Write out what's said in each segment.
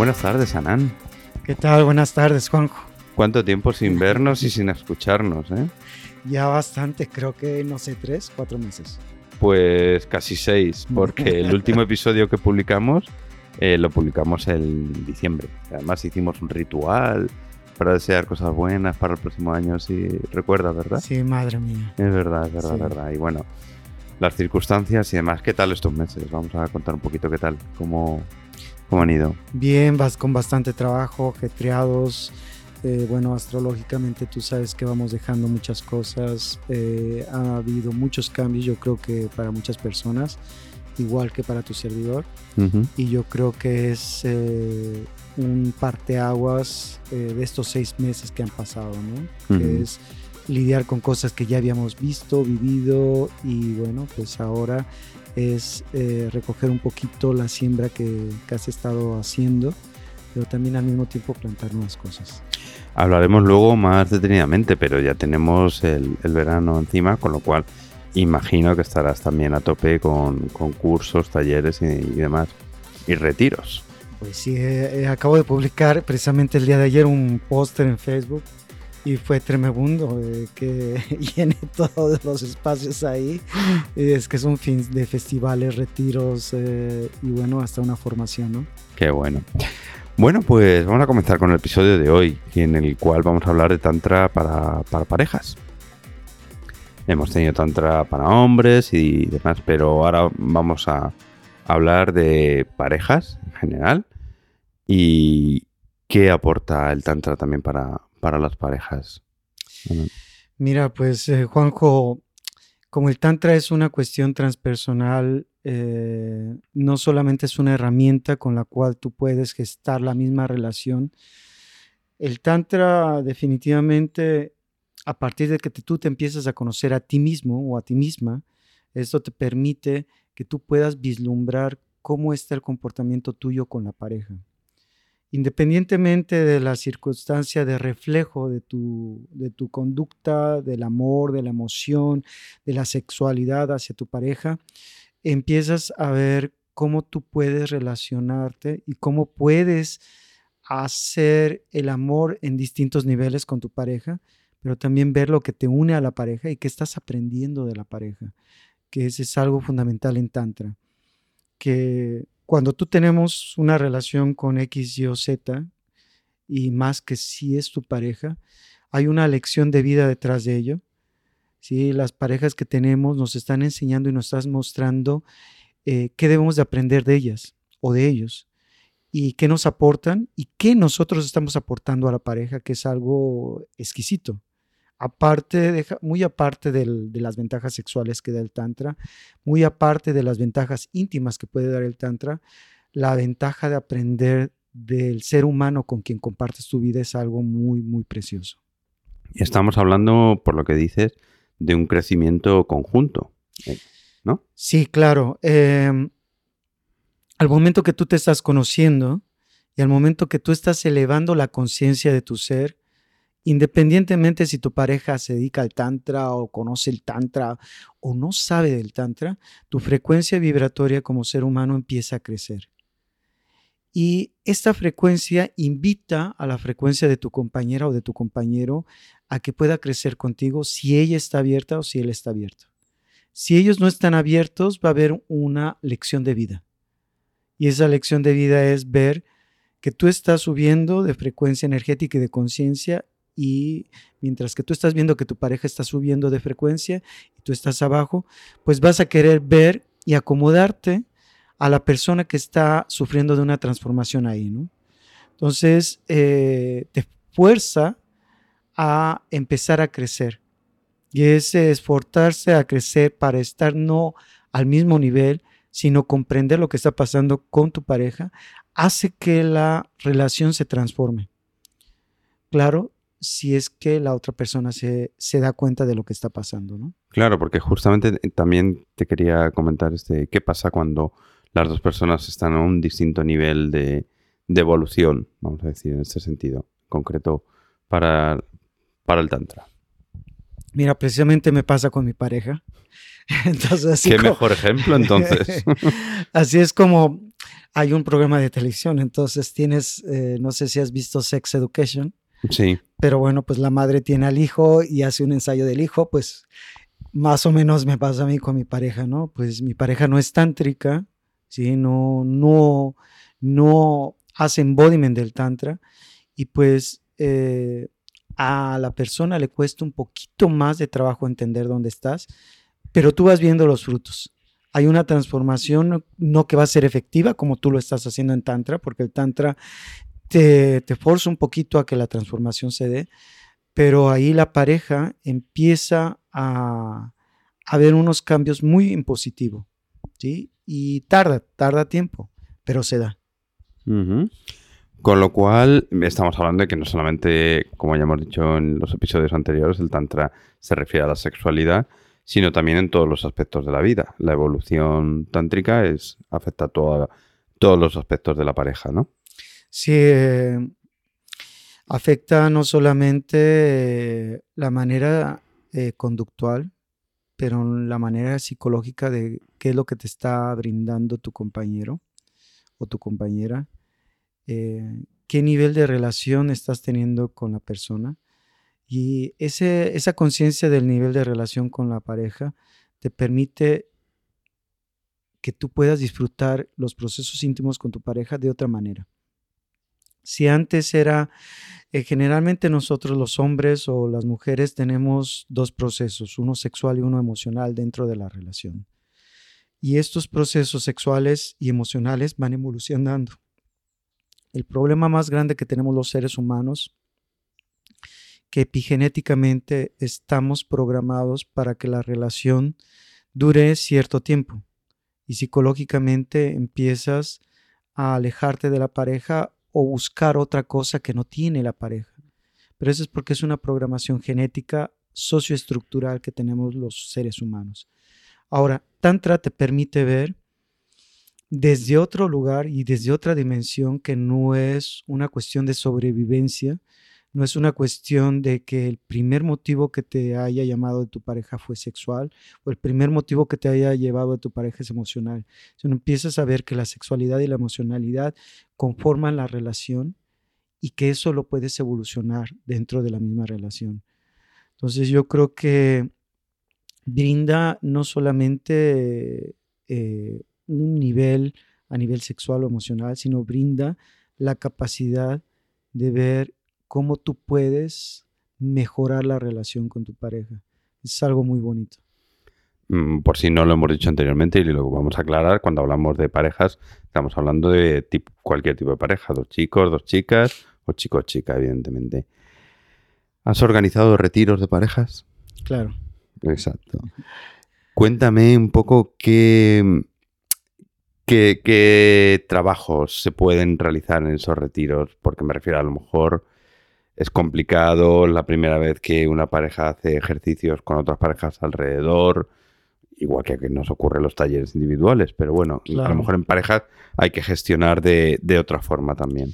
Buenas tardes, Anán. ¿Qué tal? Buenas tardes, Juanjo. ¿Cuánto tiempo sin vernos y sin escucharnos, eh? Ya bastante, creo que, no sé, tres, cuatro meses. Pues casi seis, porque el último episodio que publicamos eh, lo publicamos en diciembre. Además hicimos un ritual para desear cosas buenas para el próximo año, si recuerdas, ¿verdad? Sí, madre mía. Es verdad, es verdad, es verdad. Y bueno, las circunstancias y demás, ¿qué tal estos meses? Vamos a contar un poquito qué tal, cómo, ¿Cómo han ido? Bien, vas con bastante trabajo, ajetreados. Eh, bueno, astrológicamente tú sabes que vamos dejando muchas cosas. Eh, ha habido muchos cambios, yo creo que para muchas personas, igual que para tu servidor. Y yo creo que es eh, un parteaguas de estos seis meses que han pasado, ¿no? Que es lidiar con cosas que ya habíamos visto, vivido y bueno, pues ahora es eh, recoger un poquito la siembra que, has estado haciendo, pero también al mismo tiempo plantar nuevas cosas. Hablaremos luego más detenidamente, pero ya tenemos el, verano encima, con lo cual imagino que estarás también a tope con, cursos, talleres y, demás, y retiros. Pues sí, eh, acabo de publicar precisamente el día de ayer un póster en Facebook y fue tremendo eh, que llene todos los espacios ahí. Es que es un fin de festivales, retiros eh, y bueno, hasta una formación, ¿no? Qué bueno. Bueno, pues vamos a comenzar con el episodio de hoy, en el cual vamos a hablar de Tantra para, para parejas. Hemos tenido Tantra para hombres y demás, pero ahora vamos a hablar de parejas en general y qué aporta el Tantra también para, para las parejas? Mira, pues eh, Juanjo, como el Tantra es una cuestión transpersonal, eh, no solamente es una herramienta con la cual tú puedes gestar la misma relación, el Tantra definitivamente, a partir de que tú te empiezas a conocer a ti mismo o a ti misma, esto te permite que tú puedas vislumbrar cómo está el comportamiento tuyo con la pareja independientemente de la circunstancia de reflejo de tu, de tu conducta, del amor, de la emoción, de la sexualidad hacia tu pareja, empiezas a ver cómo tú puedes relacionarte y cómo puedes hacer el amor en distintos niveles con tu pareja, pero también ver lo que te une a la pareja y qué estás aprendiendo de la pareja, que ese es algo fundamental en Tantra, que cuando tú tenemos una relación con X, Y o Z, y más que si es tu pareja, hay una lección de vida detrás de ello. ¿sí? Las parejas que tenemos nos están enseñando y nos están mostrando eh, qué debemos de aprender de ellas o de ellos y qué nos aportan y qué nosotros estamos aportando a la pareja, que es algo exquisito aparte, muy aparte de las ventajas sexuales que da el Tantra, muy aparte de las ventajas íntimas que puede dar el Tantra, la ventaja de aprender del ser humano con quien compartes tu vida es algo muy, muy precioso. Y estamos hablando, por lo que dices, de un crecimiento conjunto, eh, ¿no? Sí, claro. Em, al momento que tú te estás conociendo y al momento que tú estás elevando la conciencia de tu ser, Independientemente si tu pareja se dedica al tantra o conoce el tantra o no sabe del tantra, tu frecuencia vibratoria como ser humano empieza a crecer. Y esta frecuencia invita a la frecuencia de tu compañera o de tu compañero a que pueda crecer contigo si ella está abierta o si él está abierto. Si ellos no están abiertos, va a haber una lección de vida. Y esa lección de vida es ver que tú estás subiendo de frecuencia energética y de conciencia y mientras que tú estás viendo que tu pareja está subiendo de frecuencia y tú estás abajo, pues vas a querer ver y acomodarte a la persona que está sufriendo de una transformación ahí, ¿no? Entonces, eh, te fuerza a empezar a crecer. Y ese esforzarse a crecer para estar no al mismo nivel, sino comprender lo que está pasando con tu pareja, hace que la relación se transforme. Claro, si es que la otra persona se, da cuenta de lo que está pasando, ¿no? Claro, porque justamente también te quería comentar este, qué pasa cuando las dos personas están a un distinto nivel de, evolución, vamos a decir, en este sentido concreto, para, para el Tantra. Mira, precisamente me pasa con mi pareja. Entonces, así Qué mejor ejemplo entonces. así es como hay un programa de televisión, entonces tienes, eh, no sé si has visto Sex Education. Sí. Pero bueno, pues la madre tiene al hijo y hace un ensayo del hijo, pues más o menos me pasa a mí con mi pareja, ¿no? Pues mi pareja no es tántrica, ¿sí? No, no, no hace embodiment del tantra y pues eh, a la persona le cuesta un poquito más de trabajo entender dónde estás, pero tú vas viendo los frutos. Hay una transformación, no que va a ser efectiva como tú lo estás haciendo en Tantra, porque el Tantra te, te forza un poquito a que la transformación se dé, pero ahí la pareja empieza a, a ver unos cambios muy en positivo, ¿sí? Y tarda, tarda tiempo, pero se da. Con lo cual, estamos hablando de que no solamente, como ya hemos dicho en los episodios anteriores, el Tantra se refiere a la sexualidad, sino también en todos los aspectos de la vida. La evolución tántrica es, afecta a todos los aspectos de la pareja, ¿no? Sí, eh, afecta no solamente eh, la manera eh, conductual, pero la manera psicológica de qué es lo que te está brindando tu compañero o tu compañera, qué nivel de relación estás teniendo con la persona y ese, esa conciencia del nivel de relación con la pareja te permite que tú puedas disfrutar los procesos íntimos con tu pareja de otra manera. Si antes era, eh, generalmente nosotros los hombres o las mujeres tenemos dos procesos, uno sexual y uno emocional dentro de la relación. Y estos procesos sexuales y emocionales van evolucionando. El problema más grande que tenemos los seres humanos que epigenéticamente estamos programados para que la relación dure cierto tiempo y psicológicamente empiezas a alejarte de la pareja o buscar otra cosa que no tiene la pareja. Pero eso es porque es una programación genética socioestructural que tenemos los seres humanos. Ahora, Tantra te permite ver desde otro lugar y desde otra dimensión que no es una cuestión de sobrevivencia, no es una cuestión de que el primer motivo que te haya llamado de tu pareja fue sexual o el primer motivo que te haya llevado de tu pareja es emocional. Sino empiezas a ver que la sexualidad y la emocionalidad conforman la relación y que eso lo puedes evolucionar dentro de la misma relación. Entonces yo creo que brinda no solamente eh, un nivel a nivel sexual o emocional, sino brinda la capacidad de ver cómo tú puedes mejorar la relación con tu pareja. Es algo muy bonito. Mm, por si no lo hemos dicho anteriormente y lo vamos a aclarar, cuando hablamos de parejas, estamos hablando de cualquier tipo de pareja, dos chicos, dos chicas o chico chica, evidentemente. ¿Has organizado retiros de parejas? Claro. Exacto. Cuéntame un poco qué, qué, qué, trabajos se pueden realizar en esos retiros, porque me refiero a lo mejor es complicado la primera vez que una pareja hace ejercicios con otras parejas alrededor, igual que, nos ocurre en los talleres individuales, pero bueno, a lo mejor en parejas hay que gestionar de, otra forma también.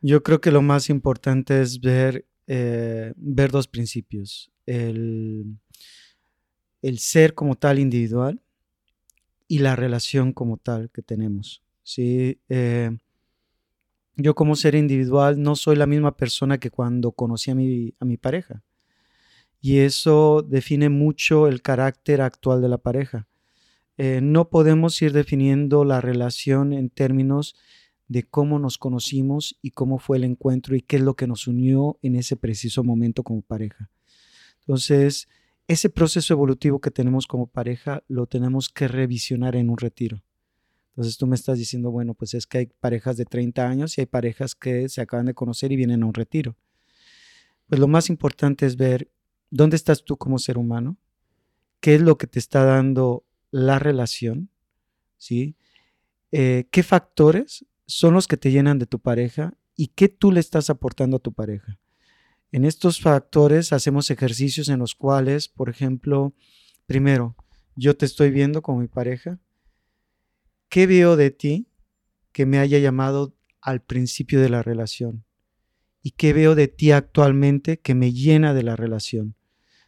Yo creo que lo más importante es ver, eh, ver dos principios. El, el ser como tal individual y la relación como tal que tenemos. ¿sí? Eh, yo como ser individual no soy la misma persona que cuando conocí a mi, a mi pareja. Y eso define mucho el carácter actual de la pareja. Eh, no podemos ir definiendo la relación en términos de cómo nos conocimos y cómo fue el encuentro y qué es lo que nos unió en ese preciso momento como pareja. Entonces, ese proceso evolutivo que tenemos como pareja lo tenemos que revisionar en un retiro. Entonces tú me estás diciendo, bueno, pues es que hay parejas de 30 años y hay parejas que se acaban de conocer y vienen a un retiro. Pues lo más importante es ver dónde estás tú como ser humano, qué es lo que te está dando la relación, ¿sí? Eh, ¿Qué factores son los que te llenan de tu pareja y qué tú le estás aportando a tu pareja? En estos factores hacemos ejercicios en los cuales, por ejemplo, primero, yo te estoy viendo como mi pareja, ¿Qué veo de ti que me haya llamado al principio de la relación? ¿Y qué veo de ti actualmente que me llena de la relación?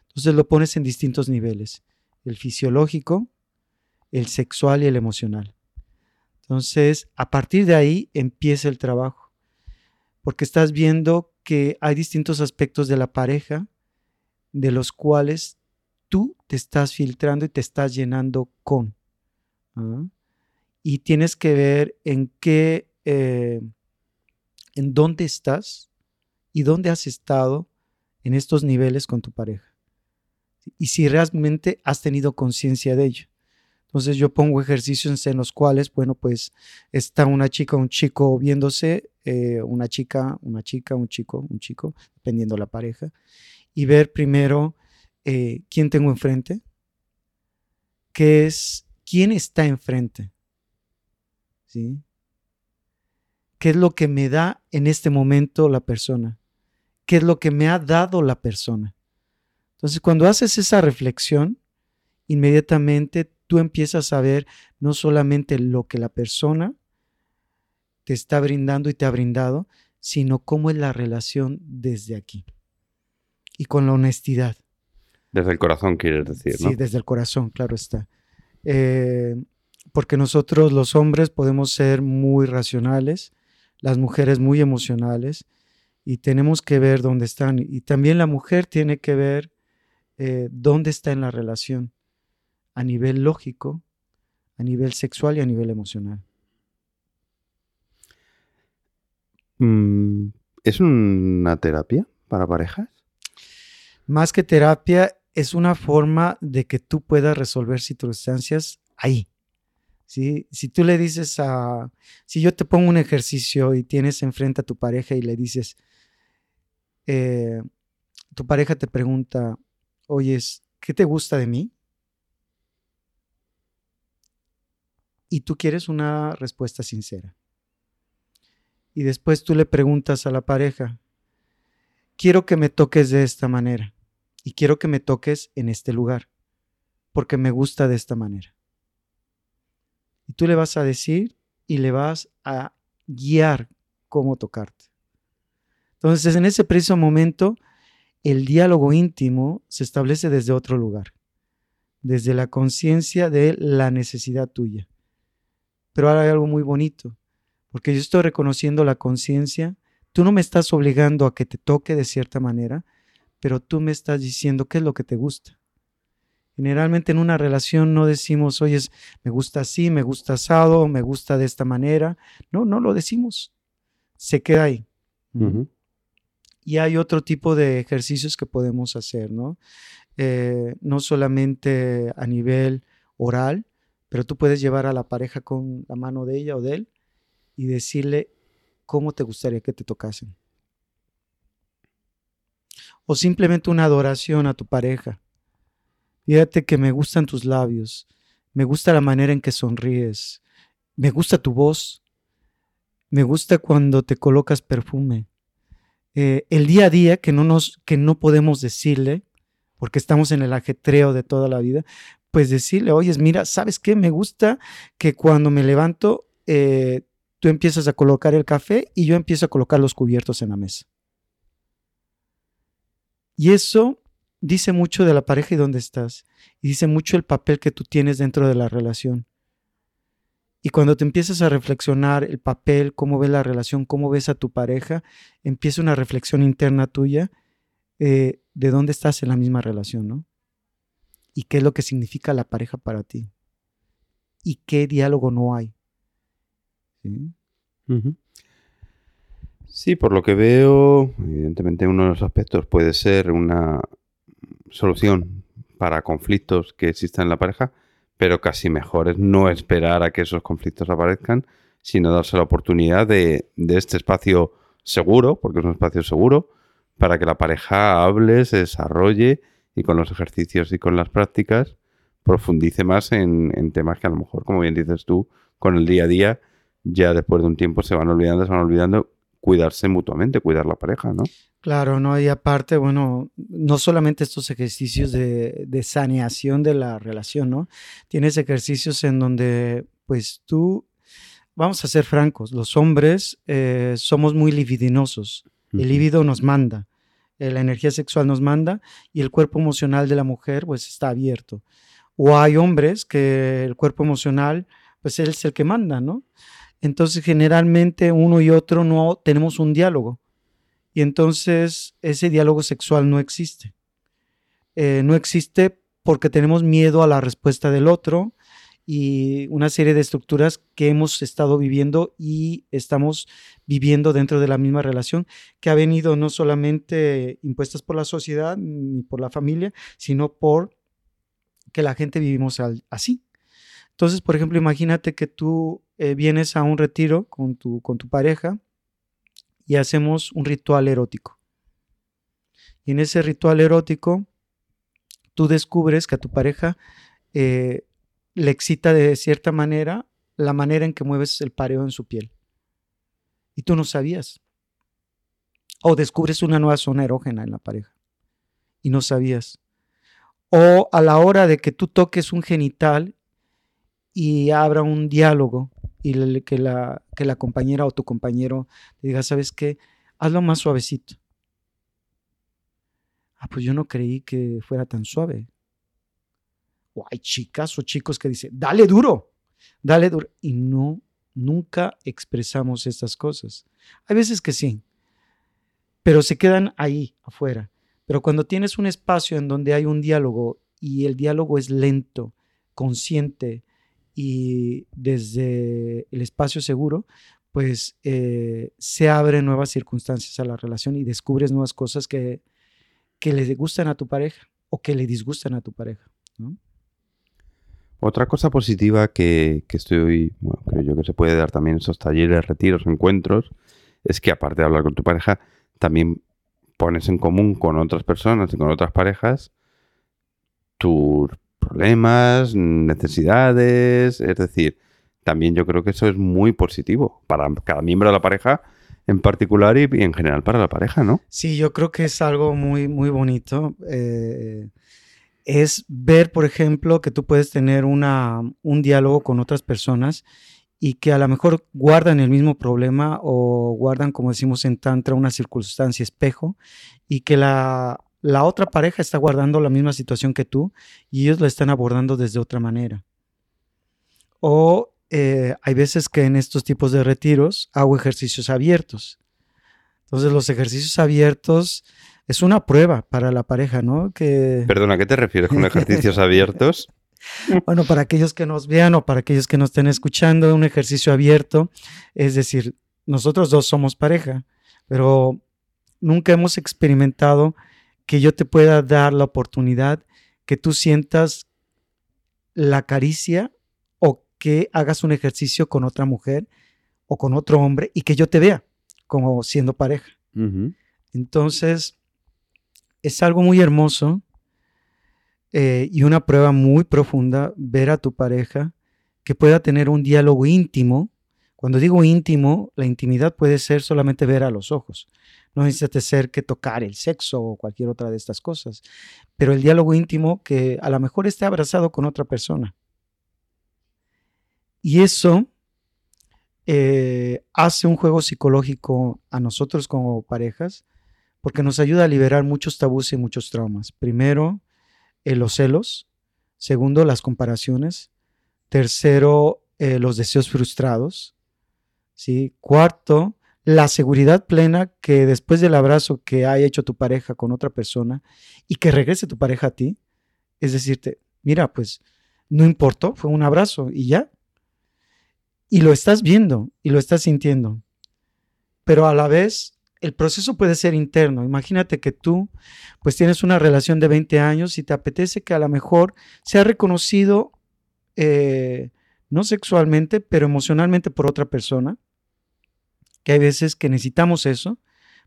Entonces lo pones en distintos niveles, el fisiológico, el sexual y el emocional. Entonces, a partir de ahí empieza el trabajo, porque estás viendo que hay distintos aspectos de la pareja de los cuales tú te estás filtrando y te estás llenando con. ¿ah? Y tienes que ver en qué, eh, en dónde estás y dónde has estado en estos niveles con tu pareja. Y si realmente has tenido conciencia de ello. Entonces yo pongo ejercicios en los cuales, bueno, pues está una chica, un chico viéndose, eh, una chica, una chica, un chico, un chico, dependiendo la pareja, y ver primero eh, quién tengo enfrente, qué es, quién está enfrente, ¿sí? ¿Qué es lo que me da en este momento la persona? ¿Qué es lo que me ha dado la persona? Entonces, cuando haces esa reflexión, inmediatamente tú empiezas a ver no solamente lo que la persona te está brindando y te ha brindado, sino cómo es la relación desde aquí. Y con la honestidad. Desde el corazón, quieres decir, ¿no? Sí, desde el corazón, claro está. Eh, porque nosotros los hombres podemos ser muy racionales, las mujeres muy emocionales, y tenemos que ver dónde están. Y también la mujer tiene que ver eh, dónde está en la relación a nivel lógico, a nivel sexual y a nivel emocional. Mm, ¿Es una terapia para parejas? Más que terapia, es una forma de que tú puedas resolver circunstancias ahí. Si tú le dices a, si yo te pongo un ejercicio y tienes enfrente a tu pareja y le dices, eh, tu pareja te pregunta, oyes, ¿qué te gusta de mí? Y tú quieres una respuesta sincera. Y después tú le preguntas a la pareja, quiero que me toques de esta manera y quiero que me toques en este lugar, porque me gusta de esta manera. Y tú le vas a decir y le vas a guiar cómo tocarte. Entonces, en ese preciso momento, el diálogo íntimo se establece desde otro lugar, desde la conciencia de la necesidad tuya. Pero ahora hay algo muy bonito, porque yo estoy reconociendo la conciencia, tú no me estás obligando a que te toque de cierta manera, pero tú me estás diciendo qué es lo que te gusta. Generalmente en una relación no decimos, oye, me gusta así, me gusta asado, me gusta de esta manera. No, no lo decimos. Se queda ahí. Y hay otro tipo de ejercicios que podemos hacer, ¿no? Eh, no solamente a nivel oral, pero tú puedes llevar a la pareja con la mano de ella o de él y decirle cómo te gustaría que te tocasen. O simplemente una adoración a tu pareja. Fíjate que me gustan tus labios, me gusta la manera en que sonríes, me gusta tu voz, me gusta cuando te colocas perfume, eh, el día a día que no, nos, que no podemos decirle, porque estamos en el ajetreo de toda la vida, pues decirle, oye, mira, ¿sabes qué? Me gusta que cuando me levanto, eh, tú empiezas a colocar el café y yo empiezo a colocar los cubiertos en la mesa. Y eso dice mucho de la pareja y dónde estás. Y dice mucho el papel que tú tienes dentro de la relación. Y cuando te empiezas a reflexionar el papel, cómo ves la relación, cómo ves a tu pareja, empieza una reflexión interna tuya eh, de dónde estás en la misma relación, ¿no? Y qué es lo que significa la pareja para ti. Y qué diálogo no hay. Sí, por lo que veo, evidentemente uno de los aspectos puede ser una solución para conflictos que existan en la pareja, pero casi mejor es no esperar a que esos conflictos aparezcan, sino darse la oportunidad de, este espacio seguro, porque es un espacio seguro, para que la pareja hable, se desarrolle y con los ejercicios y con las prácticas profundice más en, en, temas que a lo mejor, como bien dices tú, con el día a día, ya después de un tiempo se van olvidando, se van olvidando cuidarse mutuamente, cuidar la pareja, ¿no? Claro, ¿no? Y aparte, bueno, no solamente estos ejercicios de, saneación de la relación, ¿no? Tienes ejercicios en donde, pues tú, vamos a ser francos, los hombres eh, somos muy libidinosos, el líbido nos manda. eh, la energía sexual nos manda y el cuerpo emocional de la mujer pues está abierto. O hay hombres que el cuerpo emocional pues él es el que manda, ¿no? Entonces generalmente uno y otro no tenemos un diálogo y entonces ese diálogo sexual no existe. Eh, no existe porque tenemos miedo a la respuesta del otro y una serie de estructuras que hemos estado viviendo y estamos viviendo dentro de la misma relación que ha venido no solamente impuestas por la sociedad ni por la familia, sino por que la gente vivimos así. Entonces, por ejemplo, imagínate que tú eh, vienes a un retiro con tu, con tu pareja y hacemos un ritual erótico. Y en ese ritual erótico, tú descubres que a tu pareja eh, le excita de cierta manera la manera en que mueves el pareo en su piel. Y tú no sabías. O descubres una nueva zona erógena en la pareja. Y no sabías. O a la hora de que tú toques un genital y abra un diálogo y que, la, que la compañera o tu compañero te diga, ¿sabes qué? Hazlo más suavecito. Ah, pues yo no creí que fuera tan suave. O hay chicas o chicos que dicen, dale duro, dale duro. Y no, nunca expresamos estas cosas. Hay veces que sí, pero se quedan ahí, afuera. Pero cuando tienes un espacio en donde hay un diálogo y el diálogo es lento, consciente y desde el espacio seguro, pues eh, se abren nuevas circunstancias a la relación y descubres nuevas cosas que, que le gustan a tu pareja o que le disgustan a tu pareja. Otra cosa positiva que, estoy, bueno, creo yo que se puede dar también en esos talleres, retiros, encuentros, es que aparte de hablar con tu pareja, también pones en común con otras personas y con otras parejas tus problemas, necesidades, es decir, también yo creo que eso es muy positivo para cada miembro de la pareja en particular y, en general para la pareja, ¿no? Sí, yo creo que es algo muy, muy bonito. Eh, es ver, por ejemplo, que tú puedes tener una, un diálogo con otras personas y que a lo mejor guardan el mismo problema o guardan, como decimos en Tantra, una circunstancia espejo y que la, la otra pareja está guardando la misma situación que tú y ellos la están abordando desde otra manera. O eh, hay veces que en estos tipos de retiros hago ejercicios abiertos. Entonces los ejercicios abiertos es una prueba para la pareja, ¿no? Que... Perdona, ¿qué te refieres con ejercicios abiertos? Bueno, para aquellos que nos vean o para aquellos que nos estén escuchando, un ejercicio abierto, es decir, nosotros dos somos pareja, pero nunca hemos experimentado que yo te pueda dar la oportunidad que tú sientas la caricia que hagas un ejercicio con otra mujer o con otro hombre y que yo te vea como siendo pareja. Entonces, es algo muy hermoso eh, y una prueba muy profunda ver a tu pareja que pueda tener un diálogo íntimo. Cuando digo íntimo, la intimidad puede ser solamente ver a los ojos. No necesita ser que tocar el sexo o cualquier otra de estas cosas. Pero el diálogo íntimo que a lo mejor esté abrazado con otra persona y eso eh, hace un juego psicológico a nosotros como parejas porque nos ayuda a liberar muchos tabús y muchos traumas. Primero, eh, los celos. Segundo, las comparaciones. Tercero, eh, los deseos frustrados. ¿sí? Cuarto, la seguridad plena que después del abrazo que haya hecho tu pareja con otra persona y que regrese tu pareja a ti, es decirte, mira, pues no importó, fue un abrazo y ya, y lo estás viendo y lo estás sintiendo. Pero a la vez, el proceso puede ser interno. Imagínate que tú, pues tienes una relación de 20 años y te apetece que a lo mejor sea reconocido, eh, no sexualmente, pero emocionalmente por otra persona. Que hay veces que necesitamos eso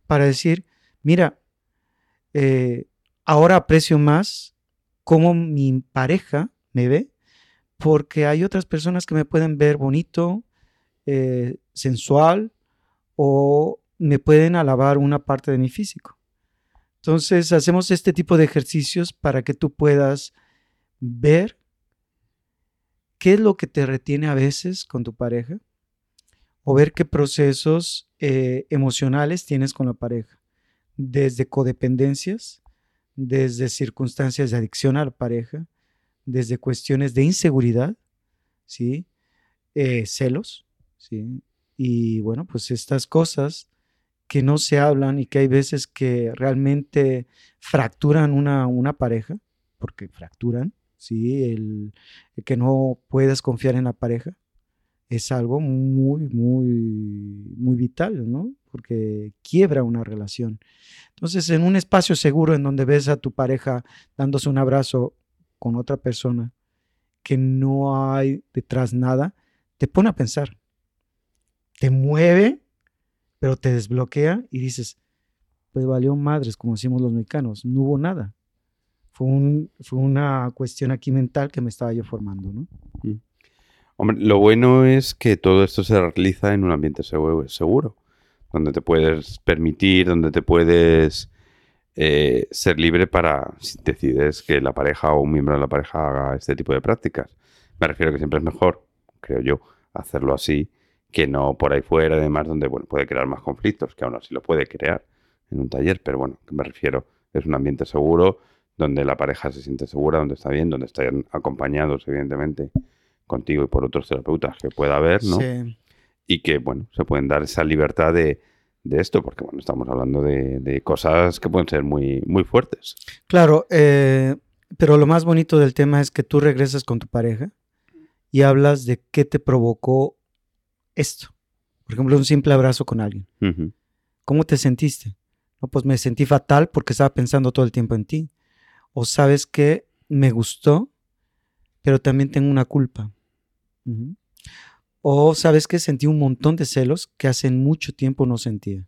para decir, mira, eh, ahora aprecio más cómo mi pareja me ve porque hay otras personas que me pueden ver bonito, eh, sensual o me pueden alabar una parte de mi físico. Entonces hacemos este tipo de ejercicios para que tú puedas ver qué es lo que te retiene a veces con tu pareja o ver qué procesos eh, emocionales tienes con la pareja. desde codependencias, desde circunstancias de adicción a la pareja, desde cuestiones de inseguridad, ¿sí? Eh, celos, ¿sí? Y bueno, pues estas cosas que no se hablan y que hay veces que realmente fracturan una, una pareja, porque fracturan, ¿sí? El, el, que no puedas confiar en la pareja es algo muy, muy, muy vital, ¿no? Porque quiebra una relación. Entonces, en un espacio seguro en donde ves a tu pareja dándose un abrazo con otra persona, que no hay detrás nada, te pone a pensar, te mueve pero te desbloquea y dices, pues valió madres, como decimos los mexicanos, no hubo nada. Fue, un, fue una cuestión aquí mental que me estaba yo formando, ¿no? Mm. Hombre, lo bueno es que todo esto se realiza en un ambiente seguro, donde te puedes permitir, donde te puedes eh, ser libre para si decides que la pareja o un miembro de la pareja haga este tipo de prácticas. Me refiero a que siempre es mejor, creo yo, hacerlo así que no por ahí fuera, además, donde bueno, puede crear más conflictos, que aún así lo puede crear en un taller, pero bueno, me refiero, es un ambiente seguro, donde la pareja se siente segura, donde está bien, donde están acompañados, evidentemente, contigo y por otros terapeutas que pueda haber, ¿no? Sí. Y que, bueno, se pueden dar esa libertad de, de esto, porque, bueno, estamos hablando de, de, cosas que pueden ser muy, muy fuertes. Claro, eh, pero lo más bonito del tema es que tú regresas con tu pareja y hablas de qué te provocó esto. Por ejemplo, un simple abrazo con alguien. ¿Cómo te sentiste? No, pues me sentí fatal porque estaba pensando todo el tiempo en ti. O sabes que me gustó, pero también tengo una culpa. O sabes que sentí un montón de celos que hace mucho tiempo no sentía.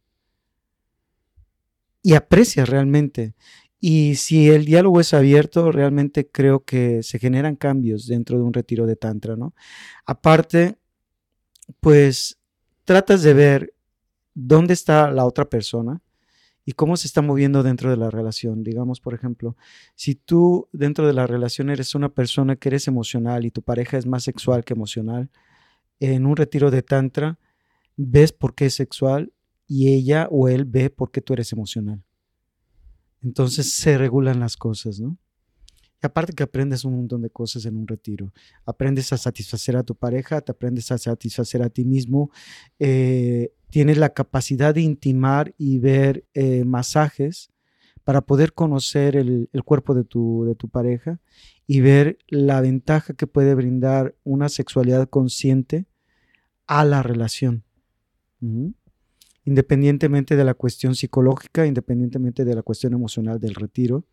Y aprecias realmente. Y si el diálogo es abierto, realmente creo que se generan cambios dentro de un retiro de Tantra, ¿no? Aparte, pues tratas de ver dónde está la otra persona y cómo se está moviendo dentro de la relación. Digamos, por ejemplo, si tú dentro de la relación eres una persona que eres emocional y tu pareja es más sexual que emocional, en un retiro de tantra ves por qué es sexual y ella o él ve por qué tú eres emocional. Entonces se regulan las cosas, ¿no? Y aparte que aprendes un montón de cosas en un retiro. Aprendes a satisfacer a tu pareja, te aprendes a satisfacer a ti mismo. Eh, tienes la capacidad de intimar y ver eh, masajes para poder conocer el, cuerpo de tu, de tu pareja y ver la ventaja que puede brindar una sexualidad consciente a la relación. Independientemente de la cuestión psicológica, independientemente de la cuestión emocional del retiro,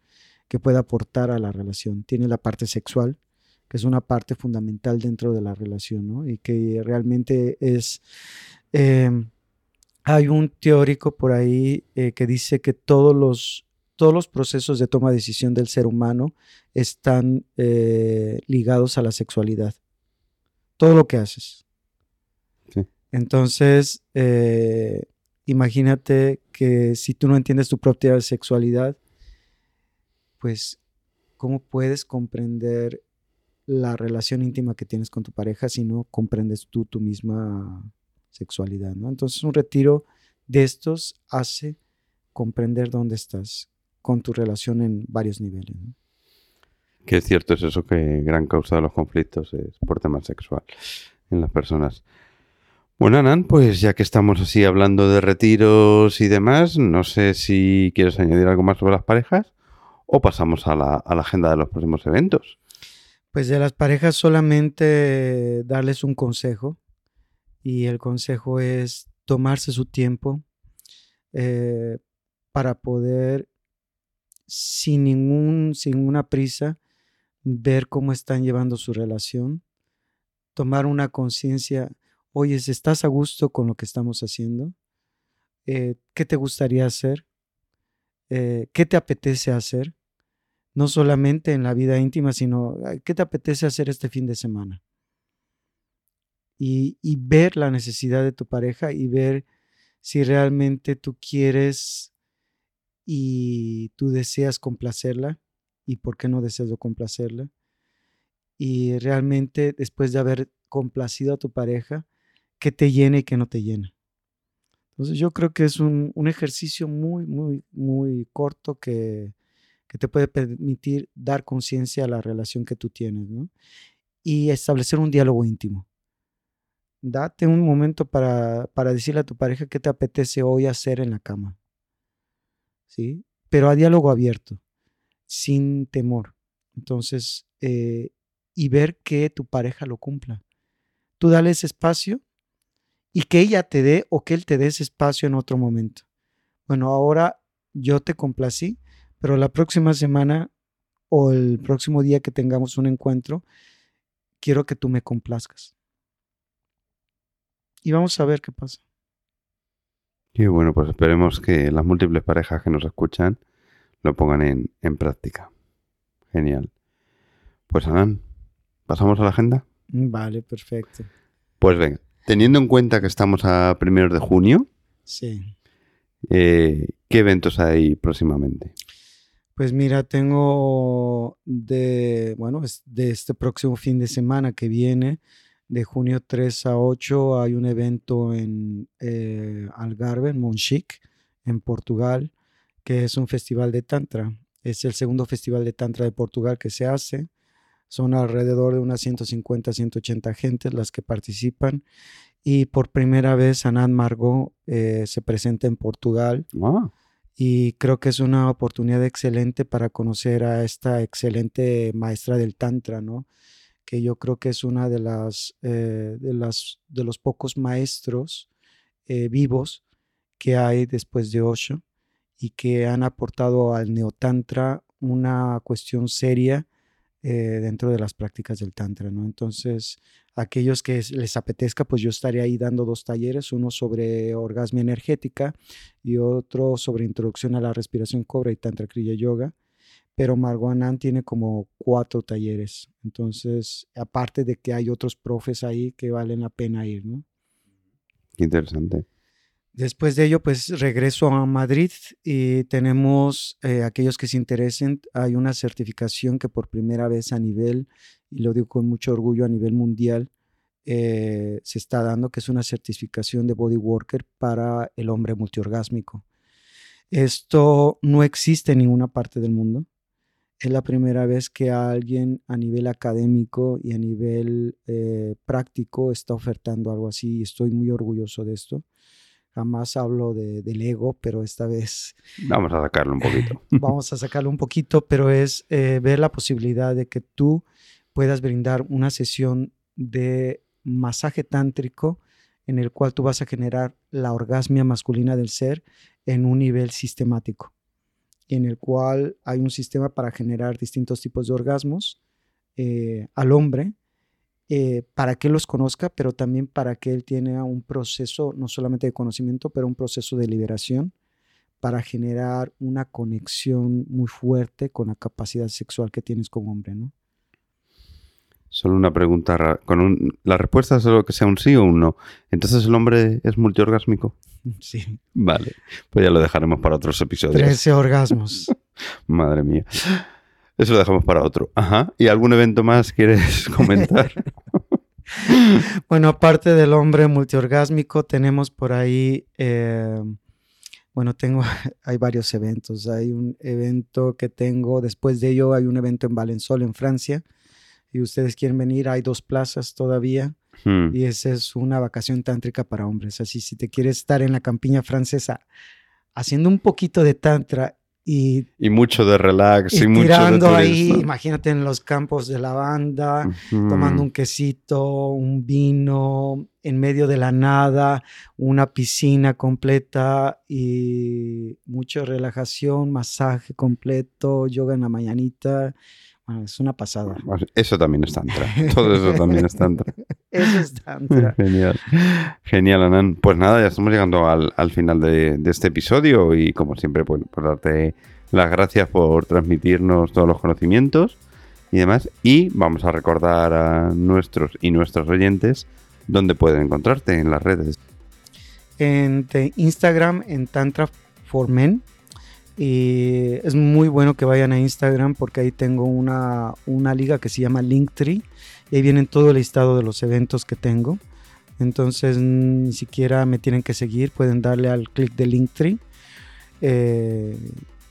que pueda aportar a la relación. Tiene la parte sexual, que es una parte fundamental dentro de la relación, ¿no? Y que realmente es... Em, hay un teórico por ahí eh, que dice que todos los, todos los procesos de toma de decisión del ser humano están eh, ligados a la sexualidad. Todo lo que haces. Entonces, eh, imagínate que si tú no entiendes tu propia sexualidad, pues, ¿cómo puedes comprender la relación íntima que tienes con tu pareja si no comprendes tú tu misma sexualidad, ¿no? Entonces, un retiro de estos hace comprender dónde estás con tu relación en varios niveles. Que es cierto, es eso que gran causa de los conflictos es por tema sexual en las personas. Bueno, Anan, pues ya que estamos así hablando de retiros y demás, no sé si quieres añadir algo más sobre las parejas o pasamos a la, agenda de los próximos eventos? Pues de las parejas solamente darles un consejo y el consejo es tomarse su tiempo eh, para poder sin ningún sin ninguna prisa ver cómo están llevando su relación, tomar una conciencia, oye, ¿estás a gusto con lo que estamos haciendo? Eh, ¿Qué te gustaría hacer? Eh, ¿Qué te apetece hacer? No solamente en la vida íntima, sino qué te apetece hacer este fin de semana. Y, ver la necesidad de tu pareja y ver si realmente tú quieres y tú deseas complacerla y por qué no deseas complacerla. Y realmente después de haber complacido a tu pareja, qué te llena y qué no te llena. Entonces yo creo que es un, un ejercicio muy, muy, muy corto que, que te puede permitir dar conciencia a la relación que tú tienes, ¿no? Y establecer un diálogo íntimo. Date un momento para, para decirle a tu pareja qué te apetece hoy hacer en la cama. ¿Sí? Pero a diálogo abierto, sin temor. Entonces, eh, y ver que tu pareja lo cumpla. Tú dale ese espacio y que ella te dé o que él te dé ese espacio en otro momento. Bueno, ahora yo te complací, pero la próxima semana o el próximo día que tengamos un encuentro, quiero que tú me complazcas. Y vamos a ver qué pasa. Y bueno, pues esperemos que las múltiples parejas que nos escuchan lo pongan en, en práctica. Genial. Pues Anán, ¿pasamos a la agenda? Vale, perfecto. Pues venga, teniendo en cuenta que estamos a primeros de junio, Sí. eh, ¿qué eventos hay próximamente? Pues mira, tengo de, bueno, de este próximo fin de semana que viene, de junio 3 a 8, hay un evento en eh, Algarve, en Monchique, en Portugal, que es un festival de Tantra. Es el segundo festival de Tantra de Portugal que se hace. Son alrededor de unas 150, 180 gentes las que participan. Y por primera vez Anand Margot eh, se presenta en Portugal y creo que es una oportunidad excelente para conocer a esta excelente maestra del tantra, ¿no? Que yo creo que es una de las eh, de las de los pocos maestros eh, vivos que hay después de Osho y que han aportado al neotantra una cuestión seria eh, dentro de las prácticas del tantra, ¿no? Entonces, aquellos que es- les apetezca, pues yo estaré ahí dando dos talleres, uno sobre orgasmia energética y otro sobre introducción a la respiración cobra y tantra kriya yoga. Pero Margot Anand tiene como cuatro talleres. Entonces, aparte de que hay otros profes ahí que valen la pena ir, ¿no? interesante. Después de ello, pues regreso a Madrid y tenemos, eh, aquellos que se interesen, hay una certificación que por primera vez a nivel, y lo digo con mucho orgullo, a nivel mundial, eh, se está dando, que es una certificación de body worker para el hombre multiorgásmico. Esto no existe en ninguna parte del mundo. Es la primera vez que alguien a nivel académico y a nivel eh, práctico está ofertando algo así y estoy muy orgulloso de esto. Jamás hablo de, del ego, pero esta vez Vamos a sacarlo un poquito. vamos a sacarlo un poquito, pero es eh, ver la posibilidad de que tú puedas brindar una sesión de masaje tántrico en el cual tú vas a generar la orgasmia masculina del ser en un nivel sistemático, en el cual hay un sistema para generar distintos tipos de orgasmos eh, al hombre, eh, para que él los conozca, pero también para que él tenga un proceso, no solamente de conocimiento, pero un proceso de liberación para generar una conexión muy fuerte con la capacidad sexual que tienes como hombre, ¿no? Solo una pregunta. Con un- la respuesta es solo que sea un sí o un no. Entonces el hombre es multiorgásmico. Sí. Vale, pues ya lo dejaremos para otros episodios. 13 orgasmos. Madre mía. Eso lo dejamos para otro. Ajá. ¿Y algún evento más quieres comentar? Bueno, aparte del hombre multiorgásmico, tenemos por ahí, eh, bueno, tengo, hay varios eventos. Hay un evento que tengo, después de ello hay un evento en Valensol, en Francia. Y ustedes quieren venir, hay dos plazas todavía. Hmm. Y esa es una vacación tántrica para hombres. Así, si te quieres estar en la campiña francesa haciendo un poquito de tantra y, Y mucho de relax y, y mucho de tirando ahí, imagínate en los campos de lavanda, Ujú. tomando un quesito, un vino, en medio de la nada, una piscina completa y mucha relajación, masaje completo, yoga en la mañanita. Bueno, es una pasada. Eso también es tantra. Todo eso también es tantra. Eso es tantra. Genial. Genial, Anan. Pues nada, ya estamos llegando al, al final de, de este episodio y como siempre, pues, por darte las gracias por transmitirnos todos los conocimientos y demás. Y vamos a recordar a nuestros y nuestros oyentes dónde pueden encontrarte en las redes. en Instagram en Tantra for Men. Y es muy bueno que vayan a Instagram porque ahí tengo una, una liga que se llama Linktree y ahí vienen todo el listado de los eventos que tengo Entonces ni siquiera me tienen que seguir, pueden darle al clic de Linktree. Eh,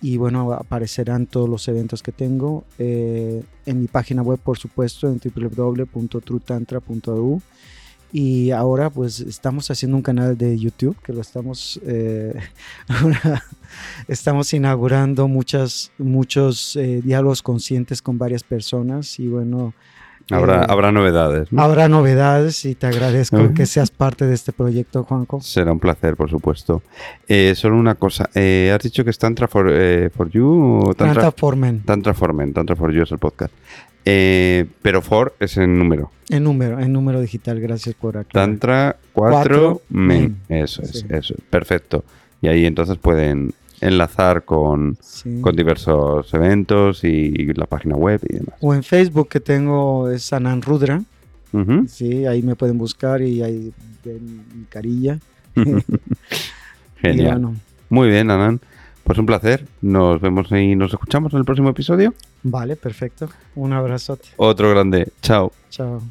y bueno, aparecerán todos los eventos que tengo eh, en mi página web, por supuesto, en www.trutantra.eu. Y ahora pues estamos haciendo un canal de YouTube que lo estamos, eh, estamos inaugurando muchas, muchos eh, diálogos conscientes con varias personas y bueno, Habrá, Eh, habrá novedades. ¿no? habrá novedades y te agradezco que seas parte de este proyecto, Juanco. Será un placer, por supuesto. Solo una cosa. ¿Has dicho que es Tantra for, for You o Tantra, Tantra for Men, Tantra for Men? Tantra for You es el podcast. Eh, pero for es en número. en número, en número digital, gracias por aclarar. Tantra 4 Cuatro Men. Eso es, Sí. eso es. Perfecto. Y ahí entonces pueden enlazar con, Sí. con diversos eventos y la página web y demás. O en Facebook que tengo es Anan Rudra, sí, ahí me pueden buscar y ahí ven mi carilla. Genial. bueno, Muy bien, Anan. Pues un placer. Nos vemos y nos escuchamos en el próximo episodio. vale, perfecto. Un abrazote. Otro grande. Chao. Chao.